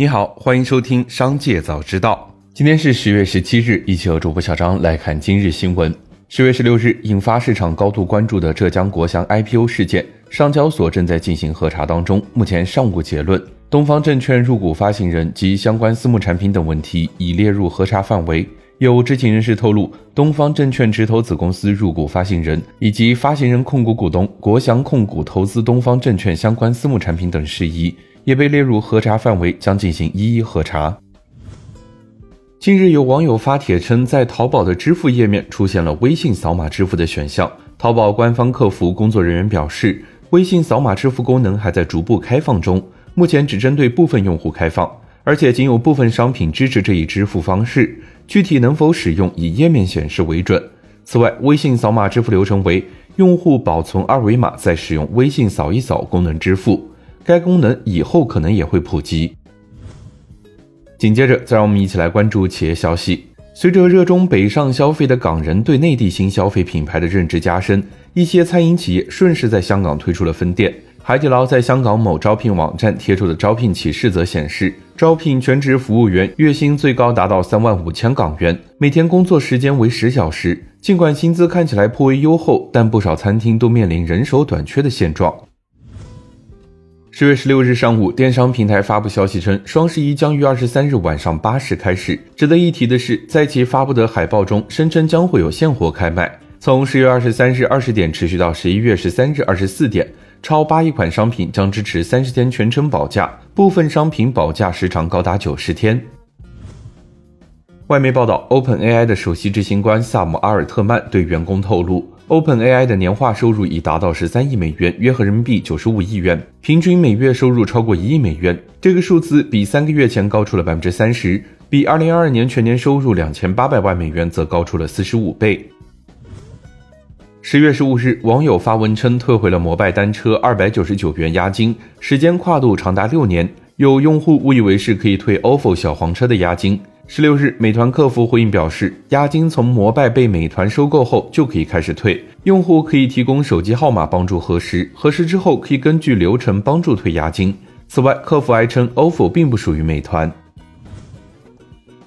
你好，欢迎收听《商界早知道》。今天是十月十七日，一起和主播小张来看今日新闻。十月十六日，引发市场高度关注的浙江国祥 IPO 事件，上交所正在进行核查当中，目前尚无结论。东方证券入股发行人及相关私募产品等问题已列入核查范围。有知情人士透露，东方证券直投子公司入股发行人以及发行人控股股东国祥控股投资东方证券相关私募产品等事宜。也被列入核查范围，将进行一一核查。近日，有网友发帖称，在淘宝的支付页面出现了微信扫码支付的选项。淘宝官方客服工作人员表示，微信扫码支付功能还在逐步开放中，目前只针对部分用户开放，而且仅有部分商品支持这一支付方式，具体能否使用以页面显示为准。此外，微信扫码支付流程为用户保存二维码，再使用微信扫一扫功能支付。该功能以后可能也会普及。紧接着，再让我们一起来关注企业消息。随着热衷北上消费的港人对内地新消费品牌的认知加深，一些餐饮企业顺势在香港推出了分店。海底捞在香港某招聘网站贴出的招聘启事则显示，招聘全职服务员，月薪最高达到三万五千港元，每天工作时间为十小时。尽管薪资看起来颇为优厚，但不少餐厅都面临人手短缺的现状。十月十六日上午，电商平台发布消息称，双十一将于二十三日晚上八时开始。值得一提的是，在其发布的海报中，声称将会有现货开卖，从十月二十三日二十点持续到十一月十三日二十四点。超八亿款商品将支持三十天全程保价，部分商品保价时长高达九十天。外媒报道，OpenAI 的首席执行官萨姆阿尔特曼对员工透露。OpenAI 的年化收入已达到十三亿美元，约合人民币九十五亿元，平均每月收入超过一亿美元。这个数字比三个月前高出了百分之三十，比二零二二年全年收入两千八百万美元则高出了四十五倍。十月十五日，网友发文称退回了摩拜单车二百九十九元押金，时间跨度长达六年。有用户误以为是可以退 ofo 小黄车的押金。十六日，美团客服回应表示，押金从摩拜被美团收购后就可以开始退，用户可以提供手机号码帮助核实，核实之后可以根据流程帮助退押金。此外，客服还称，ofo 并不属于美团。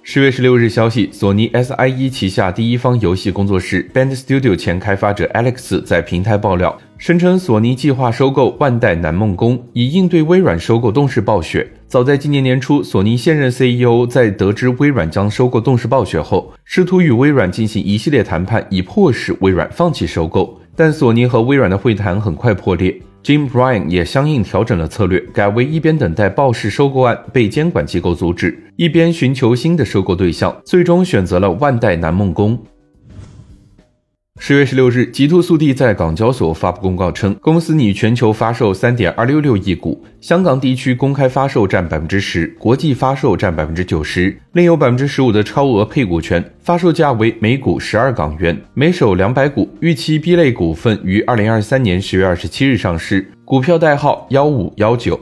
十月十六日，消息，索尼 SIE 旗下第一方游戏工作室 Band Studio 前开发者 Alex 在平台爆料，声称索尼计划收购万代南梦宫，以应对微软收购动视暴雪。早在今年年初，索尼现任 CEO 在得知微软将收购动视暴雪后，试图与微软进行一系列谈判，以迫使微软放弃收购，但索尼和微软的会谈很快破裂。Jim Bryan 也相应调整了策略，改为一边等待暴氏收购案被监管机构阻止，一边寻求新的收购对象，最终选择了万代南梦宫。十月十六日，极兔速递在港交所发布公告称，公司拟全球发售三点二六六亿股，香港地区公开发售占百分之十，国际发售占百分之九十，另有百分之十五的超额配股权，发售价为每股十二港元，每手两百股。预期 B 类股份于二零二三年十月二十七日上市，股票代号幺五幺九。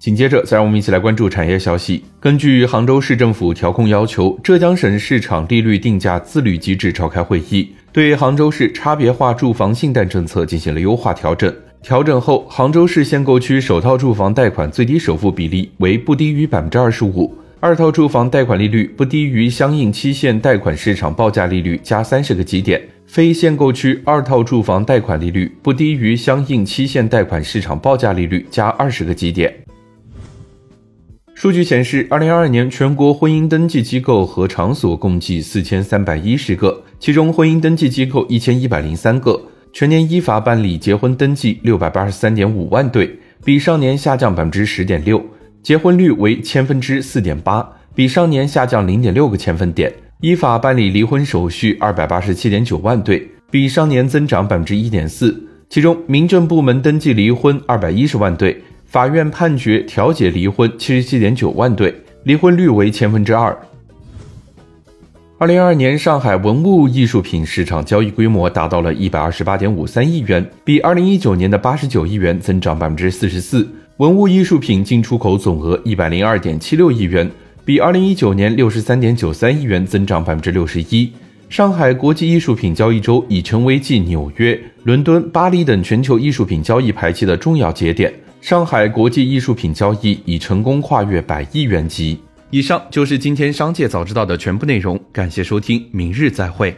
紧接着，再让我们一起来关注产业消息。根据杭州市政府调控要求，浙江省市场利率定价自律机制召开会议，对杭州市差别化住房信贷政策进行了优化调整。调整后，杭州市限购区首套住房贷款最低首付比例为不低于百分之二十五，二套住房贷款利率不低于相应期限贷款市场报价利率加三十个基点；非限购区二套住房贷款利率不低于相应期限贷款市场报价利率加二十个基点。数据显示，二零二二年全国婚姻登记机构和场所共计四千三百一十个，其中婚姻登记机构一千一百零三个，全年依法办理结婚登记六百八十三点五万对，比上年下降百分之十点六，结婚率为千分之四点八，比上年下降零点六个千分点。依法办理离婚手续二百八十七点九万对，比上年增长百分之一点四，其中民政部门登记离婚二百一十万对。法院判决调解离婚七十七点九万对，离婚率为千分之二。二零二二年上海文物艺术品市场交易规模达到了一百二十八点五三亿元，比二零一九年的八十九亿元增长百分之四十四。文物艺术品进出口总额一百零二点七六亿元，比二零一九年六十三点九三亿元增长百分之六十一。上海国际艺术品交易周已成为继纽约、伦敦、巴黎等全球艺术品交易排期的重要节点。上海国际艺术品交易已成功跨越百亿元级。以上就是今天商界早知道的全部内容，感谢收听，明日再会。